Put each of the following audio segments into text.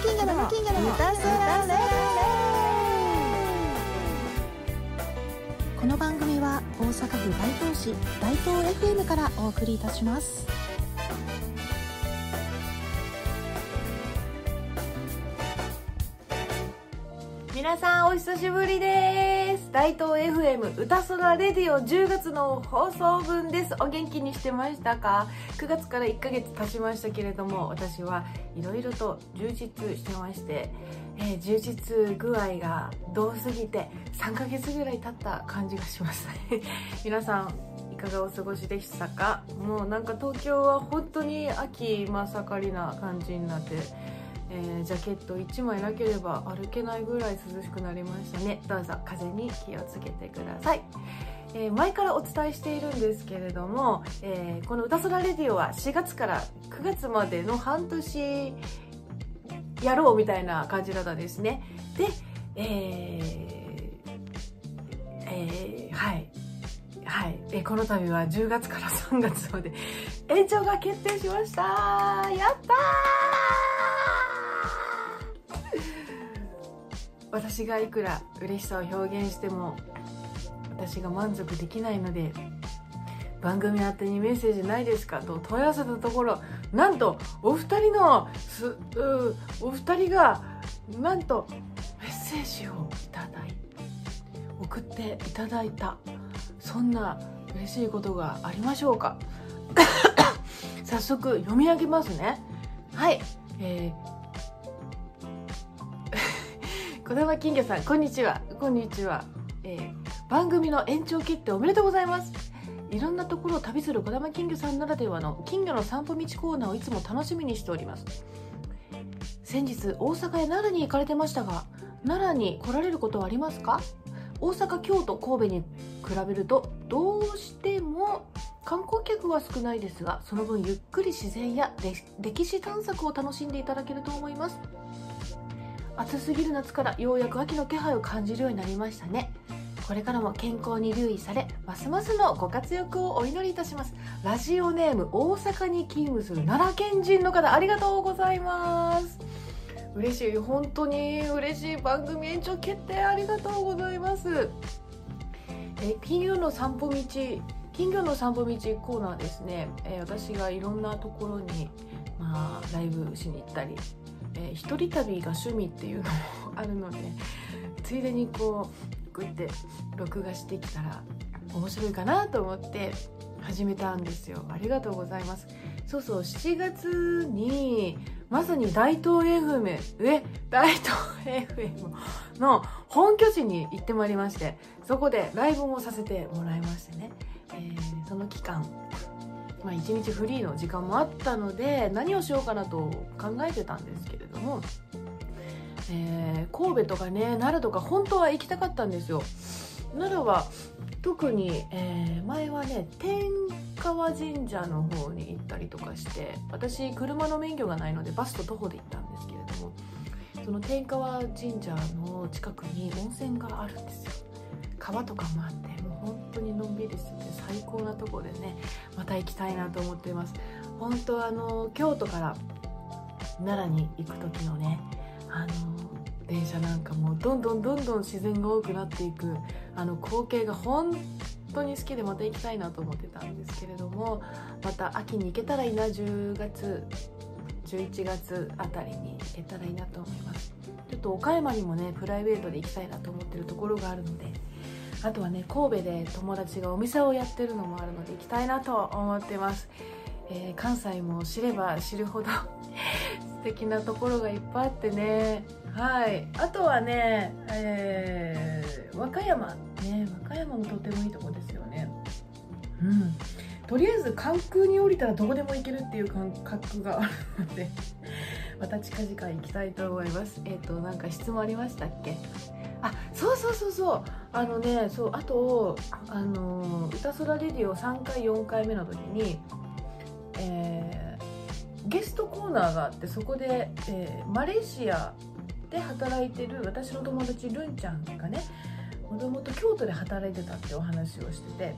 金魚の金魚の歌そらレこの番組は大阪府大東市大東 FM からお送りいたします。皆さんお久しぶりです。大東 FM 歌空レディオ10月の放送分です。お元気にしてましたか？9月から1ヶ月経ちましたけれども私はいろいろと充実してまして、えー充実具合がどうすぎて3ヶ月ぐらい経った感じがします。皆さんいかがお過ごしでしたか？もうなんか東京は本当に秋真っ盛りな感じになってえージャケット1枚なければ歩けないぐらい涼しくなりましたね。どうぞ風に気をつけてください、えー前からお伝えしているんですけれども、えーこの「歌空レディオ」は4月から9月までの半年やろうみたいな感じだったんですね。でえーえーはい。はい、えこの度は10月から3月まで延長が決定しました。やったー私がいくら嬉しさを表現しても私が満足できないので番組宛てにメッセージないですかと問い合わせたところなんとお二人のすうお二人がなんとメッセージをいただい送っていただいた。そんな嬉しいことがありましょうか。早速読み上げますね。はい。えー、小玉金魚さんこんにちは。こんにちは、えー番組の延長決定おめでとうございます。いろんなところを旅する小玉金魚さんならではの金魚の散歩道コーナーをいつも楽しみにしております。先日大阪や奈良に行かれてましたが奈良に来られることはありますか？大阪京都神戸に比べるとどうしても観光客は少ないですがその分ゆっくり自然や歴歴史探索を楽しんでいただけると思います。暑すぎる夏からようやく秋の気配を感じるようになりましたね。これからも健康に留意されますますのご活躍をお祈りいたします。ラジオネーム大阪に勤務する奈良県人の方ありがとうございます。嬉しい本当に嬉しい番組延長決定ありがとうございます。え金魚の散歩道金魚の散歩道コーナーですね、え私がいろんなところに、まあ、ライブしに行ったり、えー一人旅が趣味っていうのもあるのでついでにこうこうやって録画してきたら面白いかなと思って始めたんですよ。ありがとうございます。そうそう7月にまさに大東 FM え大東 FM の本拠地に行ってまいりましてそこでライブもさせてもらいましてね、えーその期間まあ、一日フリーの時間もあったので何をしようかなと考えてたんですけれども、えー神戸とかね奈良とか本当は行きたかったんですよ。奈良は特に、えー前はね天川神社の方に行ったりとかして私車の免許がないのでバスと徒歩で行ったんですけれどもその天川神社の近くに温泉があるんですよ。川とかもあって本当にのんびりしてて最高なとこでねまた行きたいなと思っています。本当あの京都から奈良に行く時のねあの電車なんかもどんどんどんどん自然が多くなっていくあの光景が本当に好きでまた行きたいなと思ってたんですけれどもまた秋に行けたらいいな10月11月あたりに行けたらいいなと思います。ちょっと岡山にもねプライベートで行きたいなと思ってるところがあるのであとはね神戸で友達がお店をやってるのもあるので行きたいなと思ってます、えー関西も知れば知るほど 素敵なところがいっぱいあってね。はい。あとはね、えー和歌山ね。和歌山もとてもいいとこですよね。うん。とりあえず関空に降りたらどこでも行けるっていう感覚があるのでまた近々行きたいと思います。えっ、となんか質問ありましたっけ？そうそうそうそう。あのねそうあとあの歌空レディオ3回4回目の時にえーゲストコーナーがあってそこで、えーマレーシアで働いてる私の友達ルンちゃんがねもともと京都で働いてたってお話をしてて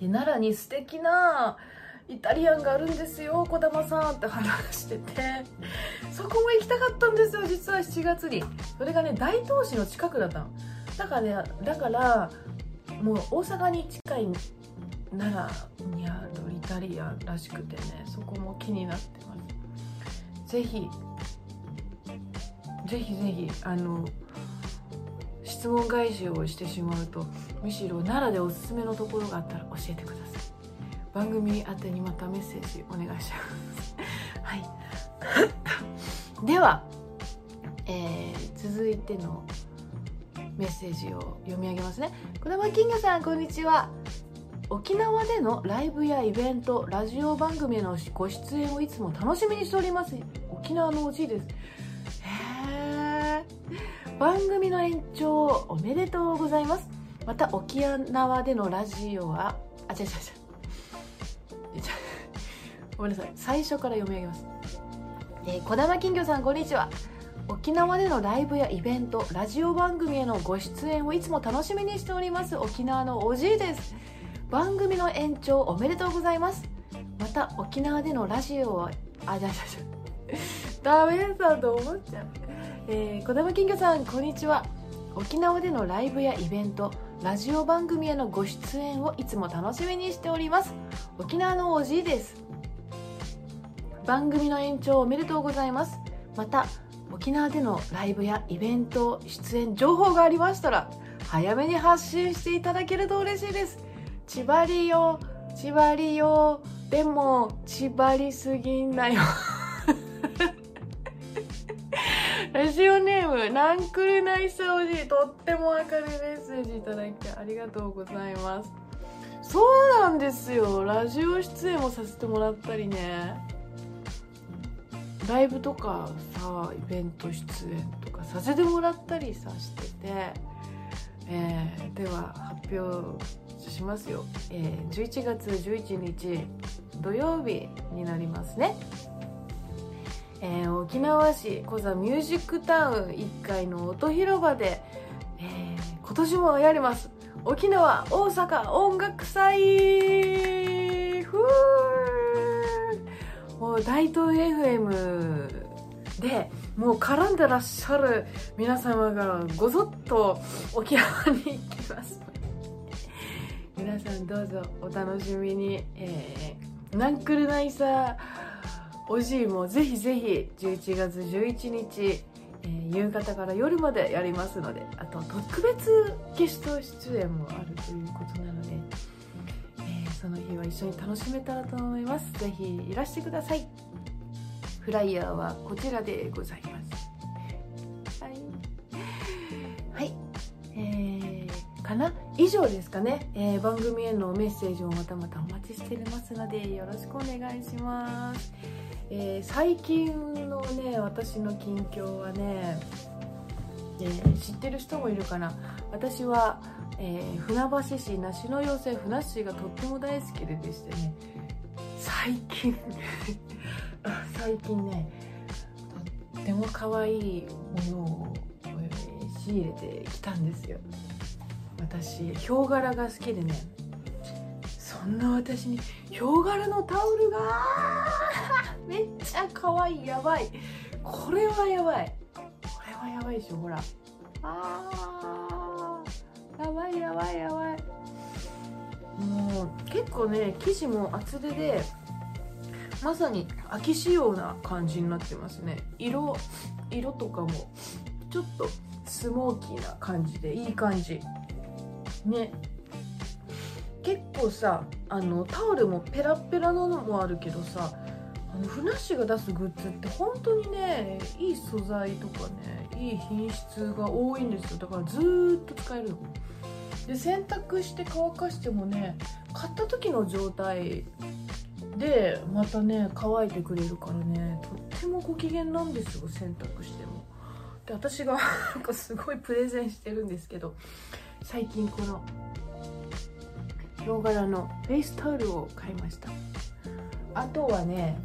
で奈良に素敵なイタリアンがあるんですよ児玉さんって話してて。そこも行きたかったんですよ実は7月に。それがね大東市の近くだったの。だからねだからもう大阪に近い奈良にあるイタリアンらしくてねそこも気になってます。ぜひぜひぜひあの質問返しをしてしまうとむしろ奈良でおすすめのところがあったら教えてください番組宛てにまたメッセージお願いします。はい。では、えー、続いてのメッセージを読み上げますね。児玉金魚さんこんにちは。沖縄でのライブやイベントラジオ番組へのご出演をいつも楽しみにしております。沖縄のおじいです。へえ番組の延長おめでとうございます。また沖縄でのラジオはあ違う違う違う。ごめんなさい。最初から読み上げます、えー、小玉金魚さんこんにちは。沖縄でのライブやイベントラジオ番組へのご出演をいつも楽しみにしております。沖縄のおじいです。番組の延長おめでとうございます。また沖縄でのラジオをあじゃじゃじゃ ダメだと思っちゃう、えー、小玉金魚さんこんにちは。沖縄でのライブやイベントラジオ番組へのご出演をいつも楽しみにしております。沖縄のおじいです。番組の延長おめでとうございます。また沖縄でのライブやイベント出演情報がありましたら早めに発信していただけると嬉しいです。千葉りよ千葉りよでも千葉りすぎんなよ。ラジオネームナンクルナイスおじとっても明るいメッセージいただきありがとうございます。そうなんですよ。ラジオ出演もさせてもらったりね。ライブとかさイベント出演とかさせてもらったりさしてて、えー、では発表しますよ、えー、11月11日土曜日になりますね、えー、沖縄市コザミュージックタウン1階の音広場で、えー、今年もやります。沖縄大阪音楽祭。ふもう大東 FM でもう絡んでらっしゃる皆様がごぞっと沖縄に行きます。皆さんどうぞお楽しみに、えー、ナンクルナイサーおじいもぜひぜひ11月11日、えー、夕方から夜までやりますのであと特別ゲスト出演もあるということなので、その日は一緒に楽しめたらと思います。ぜひいらしてください。フライヤーはこちらでございます。はい、はい。えー、かな？以上ですかね、えー、番組へのメッセージをまたまたお待ちしておりますのでよろしくお願いします、えー、最近のね私の近況はね、えー、知ってる人もいるかな。私は、え船橋市梨の妖精ふなっしーがとっても大好きででしてね。最近。最近ねとっても可愛いものを仕入れてきたんですよ。私ヒョウ柄が好きでね。そんな私にヒョウ柄のタオルが めっちゃ可愛い。やばい。これはやばい。これはやばいでしょほら。あー。やばいやばいやばい。もう結構ね生地も厚手でまさに秋仕様な感じになってますね。色色とかもちょっとスモーキーな感じでいい感じ。ね。結構さあのタオルもペラペラののもあるけどさあのふなっしーが出すグッズって本当にねいい素材とかねいい品質が多いんですよ。だからずっと使えるの。で洗濯して乾かしてもね買った時の状態でまたね乾いてくれるからねとってもご機嫌なんですよ洗濯しても。で私がなんかすごいプレゼンしてるんですけど最近このヒョウ柄のフェイスタオルを買いました。あとはね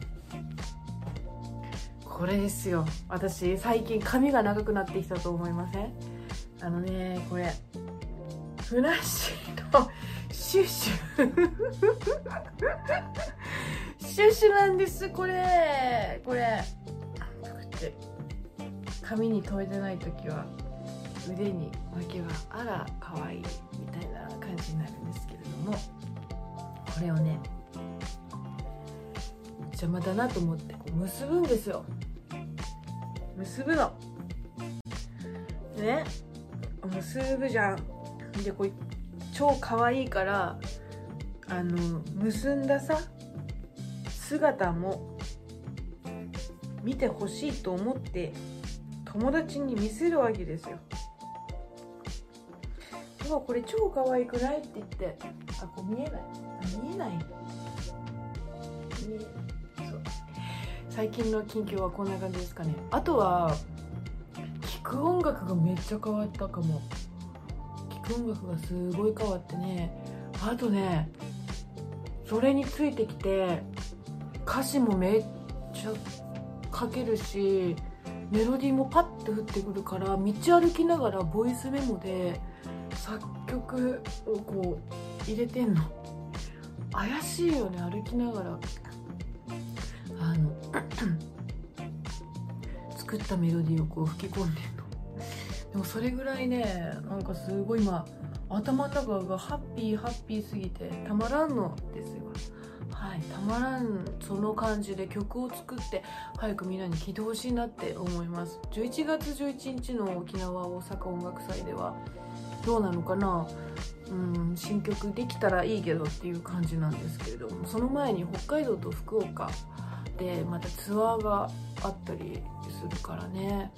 これですよ。私最近髪が長くなってきたと思いません？あのねこれフラッシュのシュッシュ。シュッシュなんですこれ。これ。こうやって髪に留めてない時は腕に巻けばあら可愛いみたいな感じになるんですけれども。これをね邪魔だなと思ってこう結ぶんですよ。結ぶの。ね。結ぶじゃん。でこれ超可愛いからあの結んださ姿も見てほしいと思って友達に見せるわけですよ。うわこれ超可愛くないって言ってあこう見えない。あ見えない。最近の近況はこんな感じですかね。あとは聴く音楽がめっちゃ変わったかも。音楽がすごい変わってねあとねそれについてきて歌詞もめっちゃ書けるしメロディーもパッと降ってくるから道歩きながらボイスメモで作曲をこう入れてんの。怪しいよね歩きながら。あの 作ったメロディーをこう吹き込んでんの。でもそれぐらいねなんかすごい今頭の中がハッピーハッピーすぎてたまらんのですよ。はいたまらんその感じで曲を作って早くみんなに聴いてほしいなって思います。11月11日の沖縄大阪音楽祭ではどうなのかな。うん新曲できたらいいけどっていう感じなんですけれどもその前に北海道と福岡でまたツアーがあったりするからね。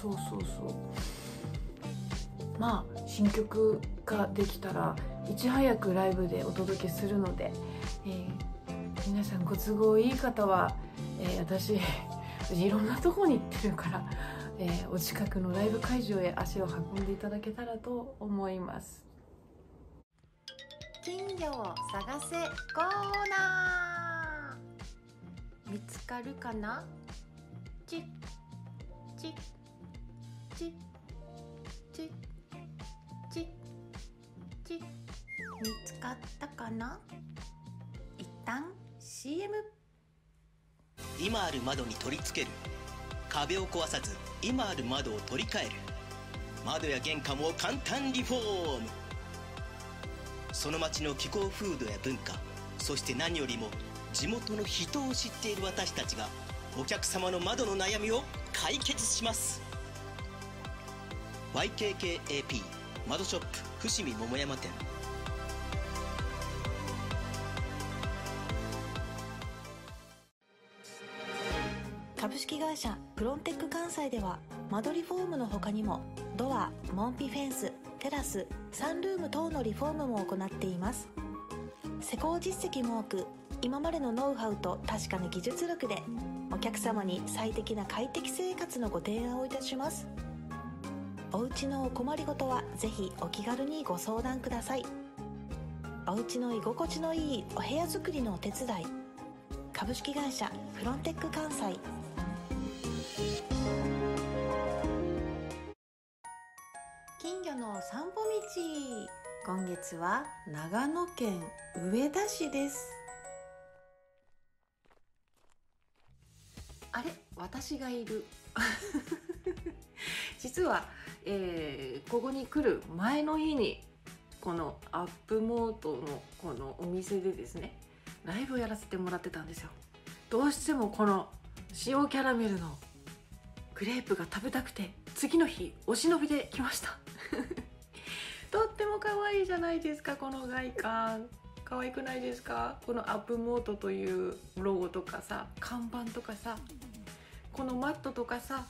そうそうそう。まあ新曲ができたらいち早くライブでお届けするので、えー、皆さんご都合いい方は、えー、私いろんなとこに行ってるからえー、お近くのライブ会場へ足を運んでいただけたらと思います。金魚を探せコーナー。見つかるかな？チッチッチッチッ。チッ見つかったかな？一旦 CM 今ある窓に取り付ける。壁を壊さず今ある窓を取り替える。窓や玄関を簡単リフォーム。その町の気候風土や文化そして何よりも地元の人を知っている私たちがお客様の窓の悩みを解決します。YKKAP 窓ショップ。伏見桃山店。株式会社プロンテック関西では間取りフォームの他にもドア門扉フェンステラスサンルーム等のリフォームも行っています。施工実績も多く今までのノウハウと確かな技術力でお客様に最適な快適生活のご提案をいたします。お家のお困りごとはぜひお気軽にご相談ください。お家の居心地のいいお部屋作りのお手伝い。株式会社フロンテック関西。金魚の散歩道。今月は長野県上田市です。あれ？私がいる。実は、えーここに来る前の日にこのアップモートのこのお店でですねライブをやらせてもらってたんですよ。どうしてもこの塩キャラメルのクレープが食べたくて次の日お忍びで来ました。とっても可愛いじゃないですかこの外観。可愛くないですか？このアップモートというロゴとかさ看板とかさこのマットとかさ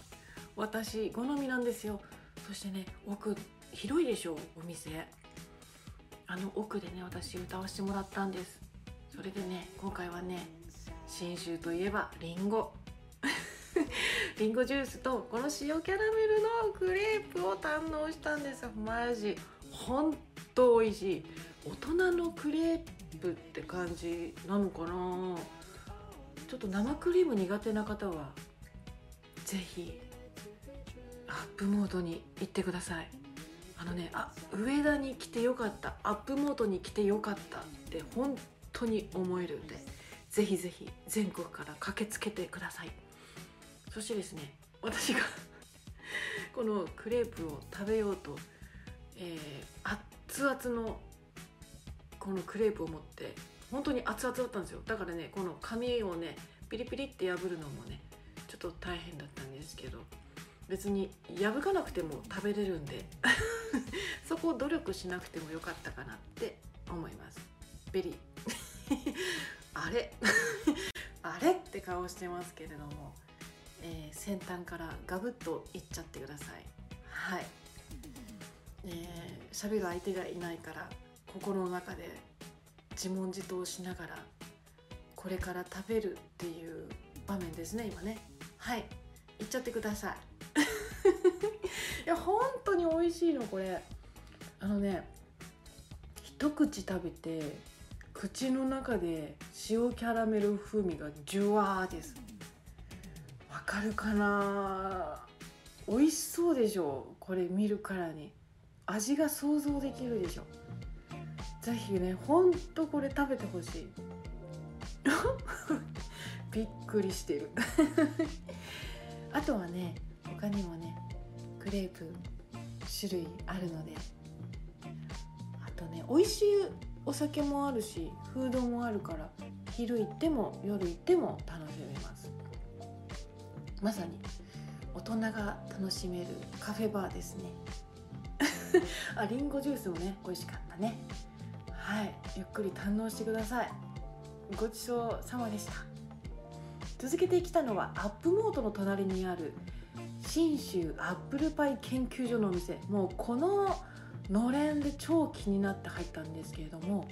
私好みなんですよ。そしてね奥広いでしょお店。あの奥でね私歌わせてもらったんです。それでね今回はね信州といえばりんごりんごジュースとこの塩キャラメルのクレープを堪能したんです。よマジ。ほんと美味しい。大人のクレープって感じなのかな。ちょっと生クリーム苦手な方はぜひ。アップモードに行ってください。あのねあ上田に来てよかった。アップモードに来てよかったって本当に思えるんでぜひぜひ全国から駆けつけてください。そしてですね私が このクレープを食べようと、えー、熱々のこのクレープを持って本当に熱々だったんですよ。だからねこの紙をねピリピリって破るのもねちょっと大変だったんですけど。別に破かなくても食べれるんで。そこを努力しなくてもよかったかなって思います。ベリー。あれ？あれって顔してますけれども、えー、先端からガブッといっちゃってください。はい。えー、喋る相手がいないから心の中で自問自答しながらこれから食べるっていう場面ですね今ね。はい。いっちゃってください。いや本当に美味しいのこれ。あのね一口食べて口の中で塩キャラメル風味がジュワーです。わかるかな？美味しそうでしょ？これ見るからに。味が想像できるでしょ？ぜひねほんとこれ食べてほしい。びっくりしてる。あとはね他にもねクレープ種類あるので。あとね美味しいお酒もあるしフードもあるから昼行っても夜行っても楽しめます。まさに大人が楽しめるカフェバーですね。あリンゴジュースもね美味しかったね。はいゆっくり堪能してください。ごちそうさまでした。続けてきたのはアップモートの隣にある信州アップルパイ研究所のお店。もうこののれんで超気になって入ったんですけれども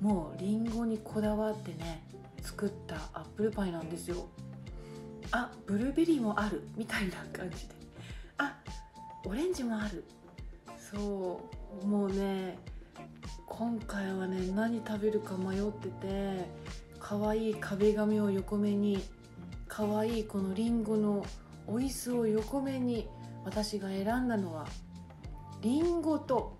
もうりんごにこだわってね作ったアップルパイなんですよ。あブルーベリーもあるみたいな感じで。あオレンジもある。そうもうね今回はね何食べるか迷ってて可愛い壁紙を横目に可愛いこのりんごのお椅子を横目に私が選んだのはりんごと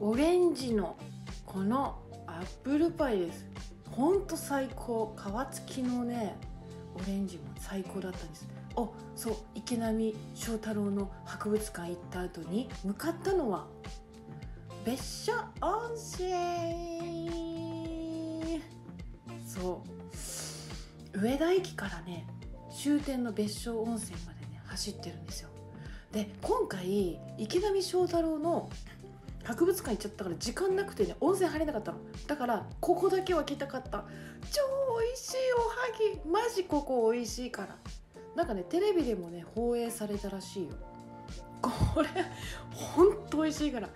オレンジのこのアップルパイです。ほんと最高。皮付きのねオレンジも最高だったんです。おそう池波正太郎の博物館行った後に向かったのは別所温泉。そう。上田駅からね終点の別所温泉までね走ってるんですよ。で今回池波正太郎の博物館行っちゃったから時間なくてね温泉入れなかったの。だからここだけは来たかった。超美味しいおはぎ。マジここ美味しいから。なんかねテレビでもね放映されたらしいよ。これほんと美味しいから。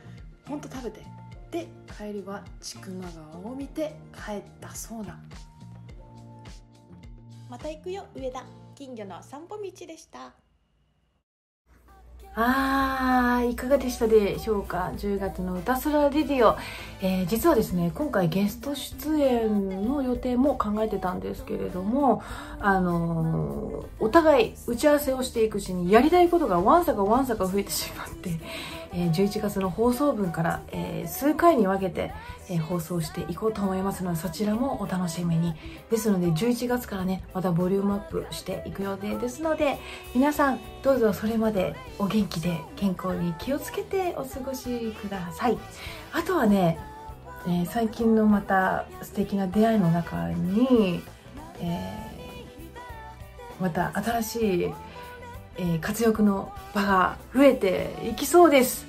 ほんと食べて。で帰りは千曲川を見て帰ったそうなまた行くよ上田。金魚の散歩道でした。あーいかがでしたでしょうか？10月の歌空レディオ、えー、実はですね今回ゲスト出演の予定も考えてたんですけれどもあのー、お互い打ち合わせをしていくうちにやりたいことがわんさかわんさか増えてしまってえ11月の放送分から、え数回に分けて、え放送していこうと思いますのでそちらもお楽しみに。ですので11月からねまたボリュームアップしていく予定ですので皆さんどうぞそれまでお元気で健康に気をつけてお過ごしください。あとはね、え最近のまた素敵な出会いの中に、えー、また新しいえー、活躍の場が増えていきそうです。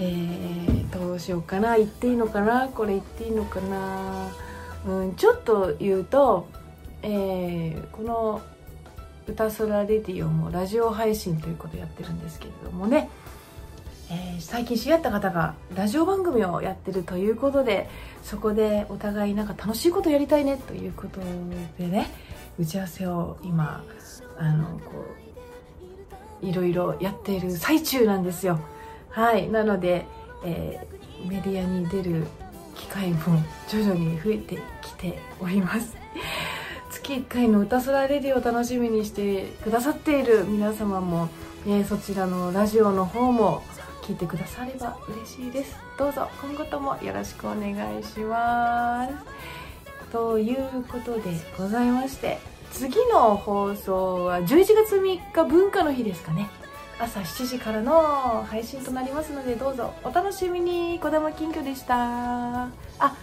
えー、どうしようかな。言っていいのかな。これ言っていいのかな、うん、ちょっと言うと、えー、この「歌空レディオ」もラジオ配信ということをやってるんですけれどもね、えー、最近知り合った方がラジオ番組をやってるということでそこでお互いなんか楽しいことやりたいねということでね打ち合わせを今あのこういろいろやっている最中なんですよ。はい。なので、えー、メディアに出る機会も徐々に増えてきております。月1回の歌空レディを楽しみにしてくださっている皆様も、えー、そちらのラジオの方も聞いてくだされば嬉しいです。どうぞ今後ともよろしくお願いします。ということでございまして次の放送は11月3日文化の日ですかね。朝7時からの配信となりますのでどうぞお楽しみに。児玉金魚でした。あ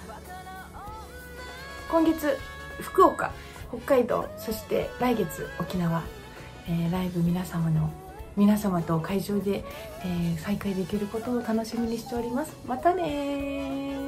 今月福岡北海道そして来月沖縄、えーライブ皆様の皆様と会場で、えー再会できることを楽しみにしております。またね